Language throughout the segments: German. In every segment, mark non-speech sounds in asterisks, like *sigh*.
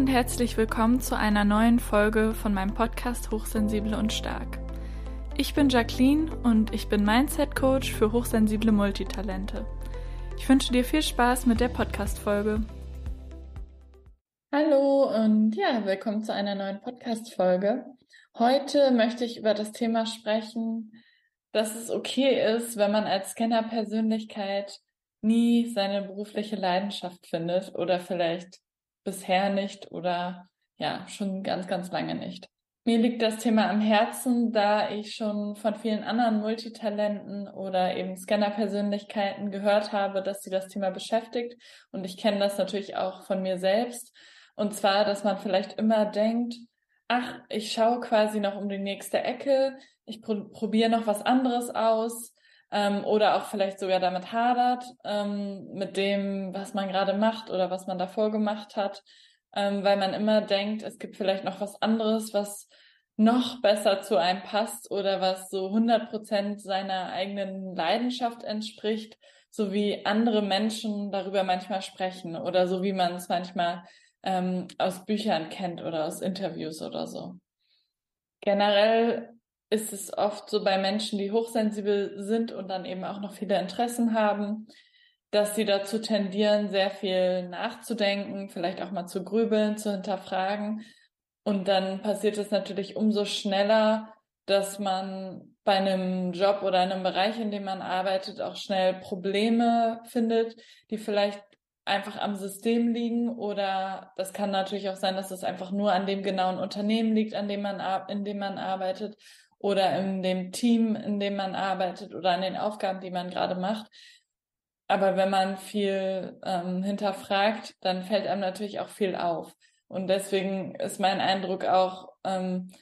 und herzlich willkommen zu einer neuen Folge von meinem Podcast Hochsensible und Stark. Ich bin Jacqueline und ich bin Mindset Coach für hochsensible Multitalente. Ich wünsche dir viel Spaß mit der Podcast-Folge. Hallo und ja, willkommen zu einer neuen Podcast-Folge. Heute möchte ich über das Thema sprechen, dass es okay ist, wenn man als Scanner-Persönlichkeit nie seine berufliche Leidenschaft findet oder vielleicht bisher nicht oder ja, schon ganz, ganz lange nicht. Mir liegt das Thema am Herzen, da ich schon von vielen anderen Multitalenten oder eben Scanner-Persönlichkeiten gehört habe, dass sie das Thema beschäftigt. Und ich kenne das natürlich auch von mir selbst. Und zwar, dass man vielleicht immer denkt, ach, ich schaue quasi noch um die nächste Ecke, ich pro probiere noch was anderes aus ähm, oder auch vielleicht sogar damit hadert, ähm, mit dem, was man gerade macht oder was man davor gemacht hat, ähm, weil man immer denkt, es gibt vielleicht noch was anderes, was noch besser zu einem passt oder was so 100 Prozent seiner eigenen Leidenschaft entspricht, so wie andere Menschen darüber manchmal sprechen oder so wie man es manchmal ähm, aus Büchern kennt oder aus Interviews oder so. Generell ist es oft so bei Menschen, die hochsensibel sind und dann eben auch noch viele Interessen haben, dass sie dazu tendieren, sehr viel nachzudenken, vielleicht auch mal zu grübeln, zu hinterfragen. Und dann passiert es natürlich umso schneller, dass man bei einem Job oder einem Bereich, in dem man arbeitet, auch schnell Probleme findet, die vielleicht einfach am System liegen oder das kann natürlich auch sein, dass es einfach nur an dem genauen Unternehmen liegt, an dem man, in dem man arbeitet oder in dem Team, in dem man arbeitet oder an den Aufgaben, die man gerade macht. Aber wenn man viel ähm, hinterfragt, dann fällt einem natürlich auch viel auf. Und deswegen ist mein Eindruck auch, ähm,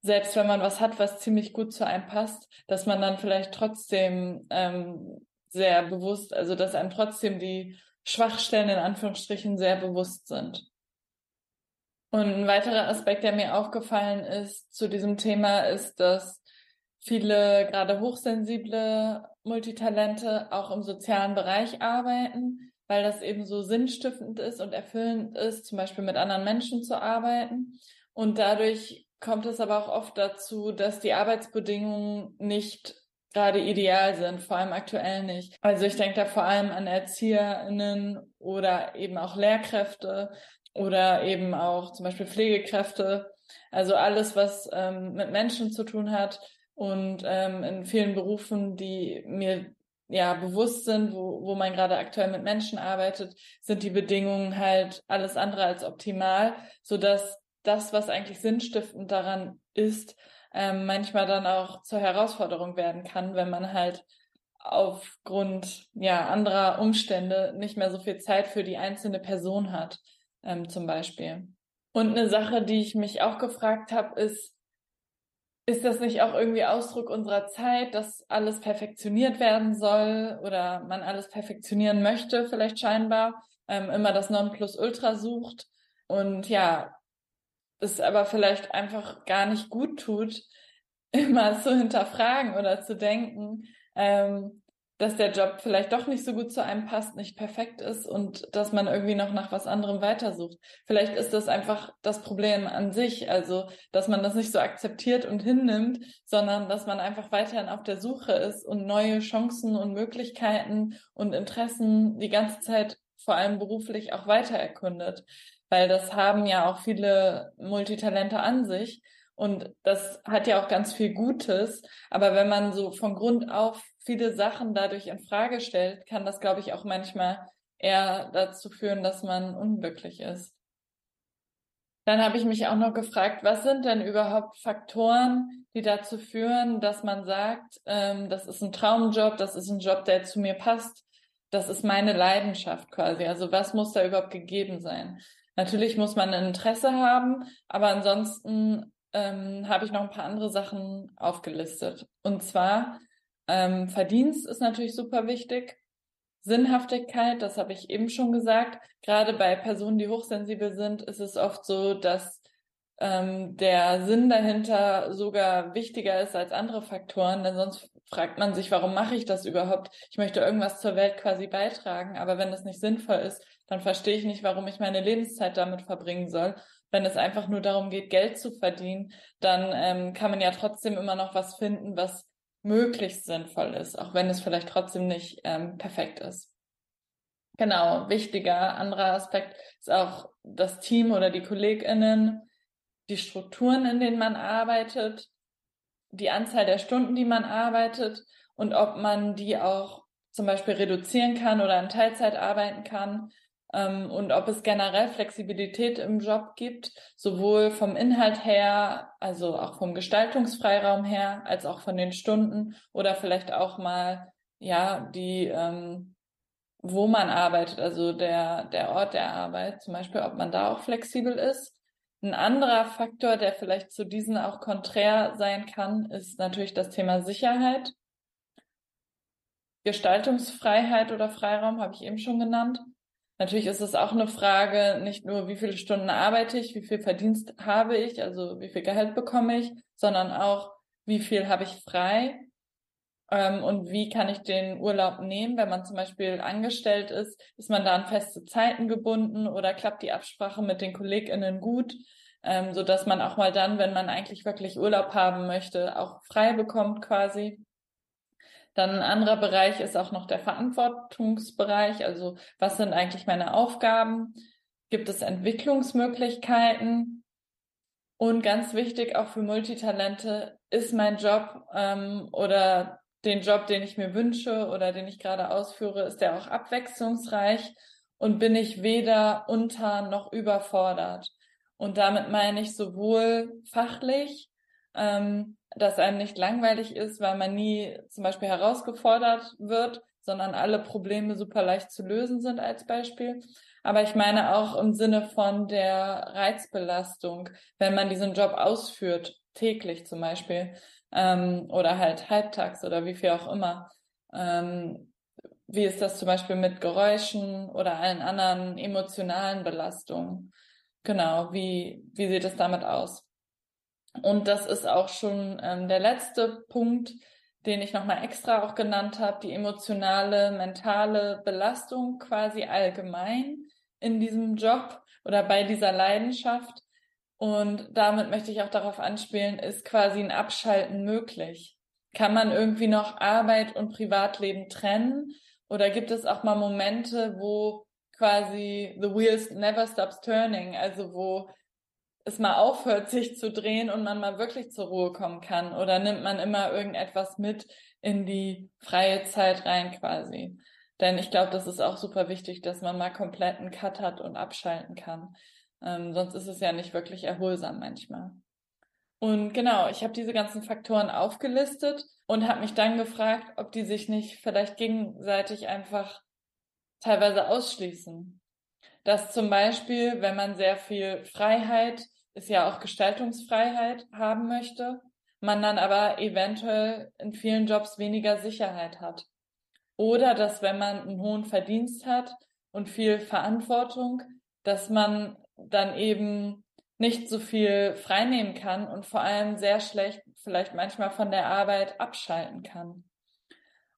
selbst wenn man was hat, was ziemlich gut zu einem passt, dass man dann vielleicht trotzdem ähm, sehr bewusst, also dass einem trotzdem die Schwachstellen in Anführungsstrichen sehr bewusst sind. Und ein weiterer Aspekt, der mir aufgefallen ist zu diesem Thema, ist, dass viele gerade hochsensible Multitalente auch im sozialen Bereich arbeiten, weil das eben so sinnstiftend ist und erfüllend ist, zum Beispiel mit anderen Menschen zu arbeiten. Und dadurch kommt es aber auch oft dazu, dass die Arbeitsbedingungen nicht gerade ideal sind, vor allem aktuell nicht. Also ich denke da vor allem an ErzieherInnen oder eben auch Lehrkräfte, oder eben auch zum Beispiel Pflegekräfte. Also alles, was ähm, mit Menschen zu tun hat und ähm, in vielen Berufen, die mir ja bewusst sind, wo, wo man gerade aktuell mit Menschen arbeitet, sind die Bedingungen halt alles andere als optimal, so dass das, was eigentlich sinnstiftend daran ist, ähm, manchmal dann auch zur Herausforderung werden kann, wenn man halt aufgrund ja anderer Umstände nicht mehr so viel Zeit für die einzelne Person hat ähm, zum Beispiel. Und eine Sache, die ich mich auch gefragt habe, ist, ist das nicht auch irgendwie Ausdruck unserer Zeit, dass alles perfektioniert werden soll oder man alles perfektionieren möchte, vielleicht scheinbar, ähm, immer das Nonplusultra sucht und ja, es aber vielleicht einfach gar nicht gut tut, *laughs* immer zu hinterfragen oder zu denken, ähm, dass der Job vielleicht doch nicht so gut zu einem passt, nicht perfekt ist und dass man irgendwie noch nach was anderem weitersucht. Vielleicht ist das einfach das Problem an sich, also dass man das nicht so akzeptiert und hinnimmt, sondern dass man einfach weiterhin auf der Suche ist und neue Chancen und Möglichkeiten und Interessen die ganze Zeit vor allem beruflich auch weiter erkundet. Weil das haben ja auch viele Multitalente an sich. Und das hat ja auch ganz viel Gutes. Aber wenn man so von Grund auf viele Sachen dadurch in Frage stellt, kann das, glaube ich, auch manchmal eher dazu führen, dass man unglücklich ist. Dann habe ich mich auch noch gefragt, was sind denn überhaupt Faktoren, die dazu führen, dass man sagt, ähm, das ist ein Traumjob, das ist ein Job, der zu mir passt, das ist meine Leidenschaft quasi. Also was muss da überhaupt gegeben sein? Natürlich muss man ein Interesse haben, aber ansonsten ähm, habe ich noch ein paar andere Sachen aufgelistet. Und zwar ähm, Verdienst ist natürlich super wichtig. Sinnhaftigkeit, das habe ich eben schon gesagt. Gerade bei Personen, die hochsensibel sind, ist es oft so, dass ähm, der Sinn dahinter sogar wichtiger ist als andere Faktoren, denn sonst fragt man sich, warum mache ich das überhaupt? Ich möchte irgendwas zur Welt quasi beitragen, aber wenn es nicht sinnvoll ist, dann verstehe ich nicht, warum ich meine Lebenszeit damit verbringen soll. Wenn es einfach nur darum geht, Geld zu verdienen, dann ähm, kann man ja trotzdem immer noch was finden, was möglichst sinnvoll ist, auch wenn es vielleicht trotzdem nicht ähm, perfekt ist. Genau, wichtiger anderer Aspekt ist auch das Team oder die KollegInnen, die Strukturen, in denen man arbeitet, die Anzahl der Stunden, die man arbeitet und ob man die auch zum Beispiel reduzieren kann oder in Teilzeit arbeiten kann ähm, und ob es generell Flexibilität im Job gibt, sowohl vom Inhalt her, also auch vom Gestaltungsfreiraum her, als auch von den Stunden oder vielleicht auch mal ja die ähm, wo man arbeitet, also der der Ort der Arbeit, zum Beispiel, ob man da auch flexibel ist. Ein anderer Faktor, der vielleicht zu diesen auch konträr sein kann, ist natürlich das Thema Sicherheit. Gestaltungsfreiheit oder Freiraum habe ich eben schon genannt. Natürlich ist es auch eine Frage, nicht nur, wie viele Stunden arbeite ich, wie viel Verdienst habe ich, also wie viel Gehalt bekomme ich, sondern auch, wie viel habe ich frei ähm, und wie kann ich den Urlaub nehmen. Wenn man zum Beispiel angestellt ist, ist man da an feste Zeiten gebunden oder klappt die Absprache mit den KollegInnen gut, ähm, so man auch mal dann, wenn man eigentlich wirklich Urlaub haben möchte, auch frei bekommt quasi. Dann ein anderer Bereich ist auch noch der Verantwortungsbereich. Also was sind eigentlich meine Aufgaben? Gibt es Entwicklungsmöglichkeiten? Und ganz wichtig auch für Multitalente ist mein Job ähm, oder den Job, den ich mir wünsche oder den ich gerade ausführe, ist der auch abwechslungsreich und bin ich weder unter noch überfordert. Und damit meine ich sowohl fachlich, ähm, dass einem nicht langweilig ist, weil man nie zum Beispiel herausgefordert wird, sondern alle Probleme super leicht zu lösen sind als Beispiel. Aber ich meine auch im Sinne von der Reizbelastung, wenn man diesen Job ausführt, täglich zum Beispiel, ähm, oder halt halbtags oder wie viel auch immer. Ähm, wie ist das zum Beispiel mit Geräuschen oder allen anderen emotionalen Belastungen? Genau, wie, wie sieht es damit aus? Und das ist auch schon ähm, der letzte Punkt, den ich nochmal extra auch genannt habe, die emotionale, mentale Belastung quasi allgemein in diesem Job oder bei dieser Leidenschaft. Und damit möchte ich auch darauf anspielen, ist quasi ein Abschalten möglich? Kann man irgendwie noch Arbeit und Privatleben trennen? Oder gibt es auch mal Momente, wo quasi the wheels never stops turning, also wo es mal aufhört, sich zu drehen und man mal wirklich zur Ruhe kommen kann? Oder nimmt man immer irgendetwas mit in die freie Zeit rein quasi? Denn ich glaube, das ist auch super wichtig, dass man mal komplett einen Cut hat und abschalten kann. Ähm, sonst ist es ja nicht wirklich erholsam manchmal. Und genau, ich habe diese ganzen Faktoren aufgelistet und habe mich dann gefragt, ob die sich nicht vielleicht gegenseitig einfach teilweise ausschließen. Dass zum Beispiel, wenn man sehr viel Freiheit ist ja auch Gestaltungsfreiheit haben möchte, man dann aber eventuell in vielen Jobs weniger Sicherheit hat. Oder dass wenn man einen hohen Verdienst hat und viel Verantwortung, dass man dann eben nicht so viel freinehmen kann und vor allem sehr schlecht vielleicht manchmal von der Arbeit abschalten kann.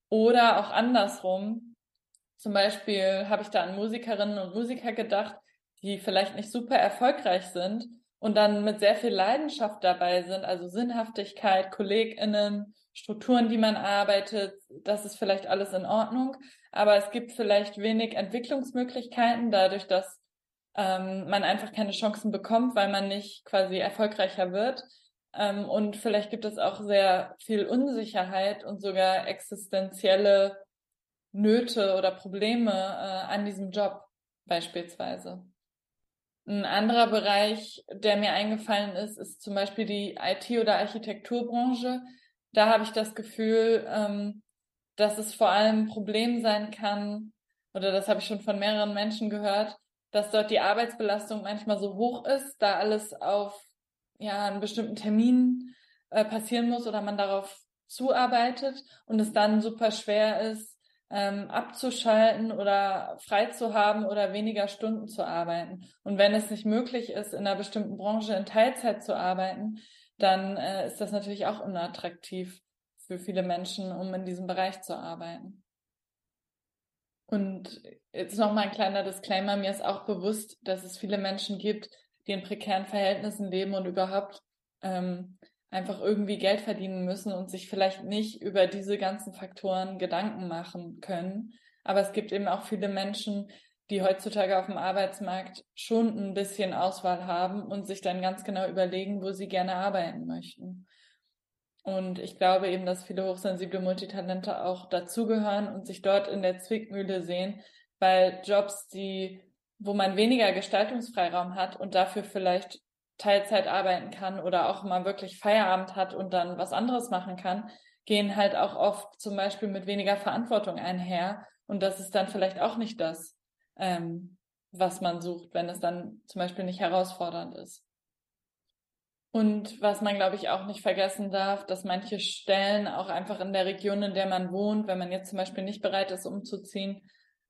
Oder auch andersrum. Zum Beispiel habe ich da an Musikerinnen und Musiker gedacht, die vielleicht nicht super erfolgreich sind und dann mit sehr viel Leidenschaft dabei sind, also Sinnhaftigkeit, KollegInnen, Strukturen, die man arbeitet, das ist vielleicht alles in Ordnung. Aber es gibt vielleicht wenig Entwicklungsmöglichkeiten, dadurch, dass ähm, man einfach keine Chancen bekommt, weil man nicht quasi erfolgreicher wird. Ähm, und vielleicht gibt es auch sehr viel Unsicherheit und sogar existenzielle Nöte oder Probleme äh, an diesem Job beispielsweise. Ein anderer Bereich, der mir eingefallen ist, ist zum Beispiel die IT- oder Architekturbranche. Da habe ich das Gefühl, ähm, dass es vor allem ein Problem sein kann, oder das habe ich schon von mehreren Menschen gehört, dass dort die Arbeitsbelastung manchmal so hoch ist, da alles auf ja, einen bestimmten Termin äh, passieren muss oder man darauf zuarbeitet und es dann super schwer ist, ähm, abzuschalten oder frei zu haben oder weniger Stunden zu arbeiten. Und wenn es nicht möglich ist, in einer bestimmten Branche in Teilzeit zu arbeiten, dann äh, ist das natürlich auch unattraktiv für viele Menschen, um in diesem Bereich zu arbeiten. Und jetzt nochmal ein kleiner Disclaimer. Mir ist auch bewusst, dass es viele Menschen gibt, die in prekären Verhältnissen leben und überhaupt ähm, einfach irgendwie Geld verdienen müssen und sich vielleicht nicht über diese ganzen Faktoren Gedanken machen können. Aber es gibt eben auch viele Menschen, die heutzutage auf dem Arbeitsmarkt schon ein bisschen Auswahl haben und sich dann ganz genau überlegen, wo sie gerne arbeiten möchten. Und ich glaube eben, dass viele hochsensible Multitalente auch dazugehören und sich dort in der Zwickmühle sehen, weil Jobs, die, wo man weniger Gestaltungsfreiraum hat und dafür vielleicht Teilzeit arbeiten kann oder auch mal wirklich Feierabend hat und dann was anderes machen kann, gehen halt auch oft zum Beispiel mit weniger Verantwortung einher. Und das ist dann vielleicht auch nicht das, ähm, was man sucht, wenn es dann zum Beispiel nicht herausfordernd ist. Und was man, glaube ich, auch nicht vergessen darf, dass manche Stellen auch einfach in der Region, in der man wohnt, wenn man jetzt zum Beispiel nicht bereit ist, umzuziehen,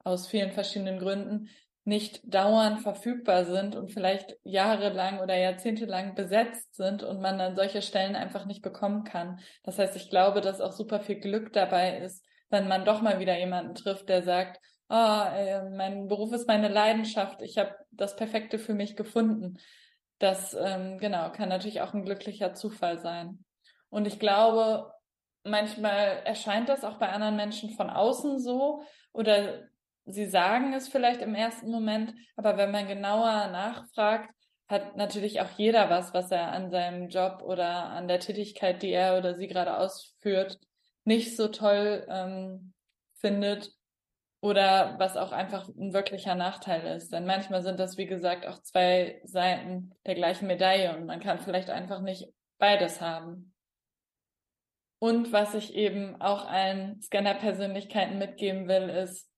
aus vielen verschiedenen Gründen, nicht dauernd verfügbar sind und vielleicht jahrelang oder jahrzehntelang besetzt sind und man dann solche Stellen einfach nicht bekommen kann. Das heißt, ich glaube, dass auch super viel Glück dabei ist, wenn man doch mal wieder jemanden trifft, der sagt, oh, mein Beruf ist meine Leidenschaft, ich habe das Perfekte für mich gefunden. Das ähm, genau kann natürlich auch ein glücklicher Zufall sein. Und ich glaube, manchmal erscheint das auch bei anderen Menschen von außen so oder sie sagen es vielleicht im ersten Moment, aber wenn man genauer nachfragt, hat natürlich auch jeder was, was er an seinem Job oder an der Tätigkeit, die er oder sie gerade ausführt, nicht so toll ähm, findet oder was auch einfach ein wirklicher Nachteil ist. Denn manchmal sind das, wie gesagt, auch zwei Seiten der gleichen Medaille und man kann vielleicht einfach nicht beides haben. Und was ich eben auch allen Scanner-Persönlichkeiten mitgeben will, ist,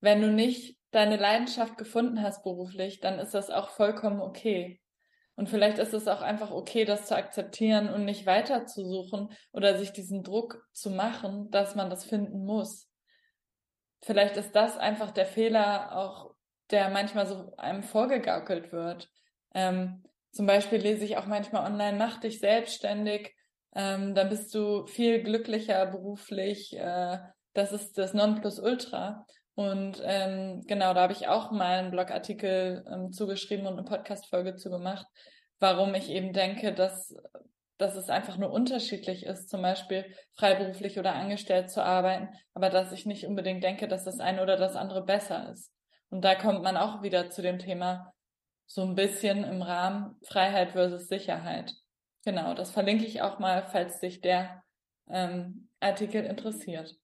wenn du nicht deine Leidenschaft gefunden hast beruflich, dann ist das auch vollkommen okay. Und vielleicht ist es auch einfach okay, das zu akzeptieren und nicht weiterzusuchen oder sich diesen Druck zu machen, dass man das finden muss vielleicht ist das einfach der Fehler auch, der manchmal so einem vorgegaukelt wird. Ähm, zum Beispiel lese ich auch manchmal online, mach dich selbstständig, ähm, dann bist du viel glücklicher beruflich. Äh, das ist das Nonplusultra. Und ähm, genau, da habe ich auch mal einen Blogartikel ähm, zugeschrieben und eine Podcast-Folge zugemacht, warum ich eben denke, dass dass es einfach nur unterschiedlich ist, zum Beispiel freiberuflich oder angestellt zu arbeiten, aber dass ich nicht unbedingt denke, dass das eine oder das andere besser ist. Und da kommt man auch wieder zu dem Thema so ein bisschen im Rahmen Freiheit versus Sicherheit. Genau, das verlinke ich auch mal, falls sich der ähm, Artikel interessiert.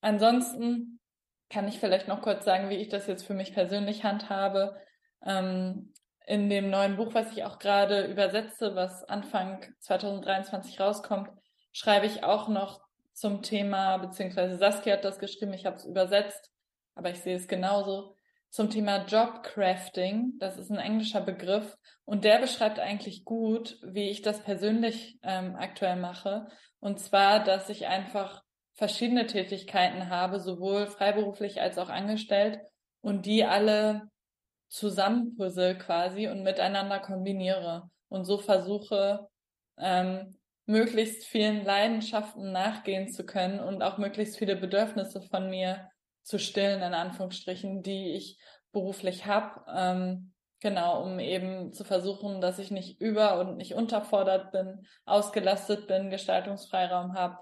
Ansonsten kann ich vielleicht noch kurz sagen, wie ich das jetzt für mich persönlich handhabe. Ähm, in dem neuen Buch, was ich auch gerade übersetze, was Anfang 2023 rauskommt, schreibe ich auch noch zum Thema, beziehungsweise Saskia hat das geschrieben, ich habe es übersetzt, aber ich sehe es genauso, zum Thema Jobcrafting. Das ist ein englischer Begriff und der beschreibt eigentlich gut, wie ich das persönlich ähm, aktuell mache. Und zwar, dass ich einfach verschiedene Tätigkeiten habe, sowohl freiberuflich als auch angestellt und die alle zusammenpuzzle quasi und miteinander kombiniere und so versuche, ähm, möglichst vielen Leidenschaften nachgehen zu können und auch möglichst viele Bedürfnisse von mir zu stillen, in Anführungsstrichen, die ich beruflich habe. Ähm, genau, um eben zu versuchen, dass ich nicht über und nicht unterfordert bin, ausgelastet bin, Gestaltungsfreiraum habe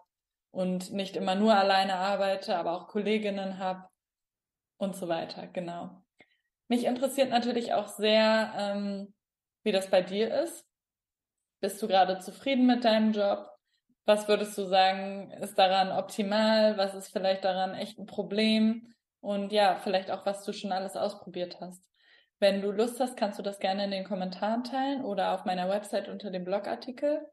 und nicht immer nur alleine arbeite, aber auch Kolleginnen habe und so weiter. Genau. Mich interessiert natürlich auch sehr, ähm, wie das bei dir ist. Bist du gerade zufrieden mit deinem Job? Was würdest du sagen, ist daran optimal? Was ist vielleicht daran echt ein Problem? Und ja, vielleicht auch, was du schon alles ausprobiert hast. Wenn du Lust hast, kannst du das gerne in den Kommentaren teilen oder auf meiner Website unter dem Blogartikel.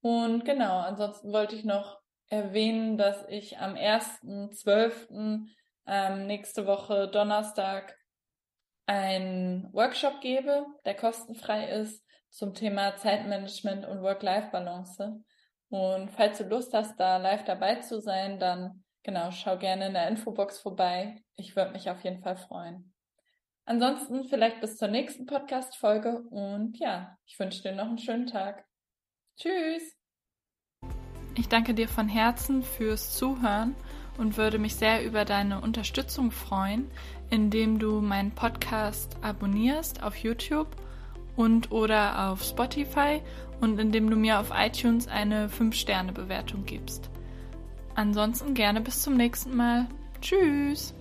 Und genau, ansonsten wollte ich noch erwähnen, dass ich am 1.12. Ähm, nächste Woche Donnerstag einen Workshop gebe, der kostenfrei ist zum Thema Zeitmanagement und Work-Life-Balance. Und falls du Lust hast, da live dabei zu sein, dann genau, schau gerne in der Infobox vorbei. Ich würde mich auf jeden Fall freuen. Ansonsten vielleicht bis zur nächsten Podcast-Folge und ja, ich wünsche dir noch einen schönen Tag. Tschüss! Ich danke dir von Herzen fürs Zuhören und würde mich sehr über deine Unterstützung freuen, indem du meinen Podcast abonnierst auf YouTube und oder auf Spotify und indem du mir auf iTunes eine 5-Sterne-Bewertung gibst. Ansonsten gerne bis zum nächsten Mal. Tschüss!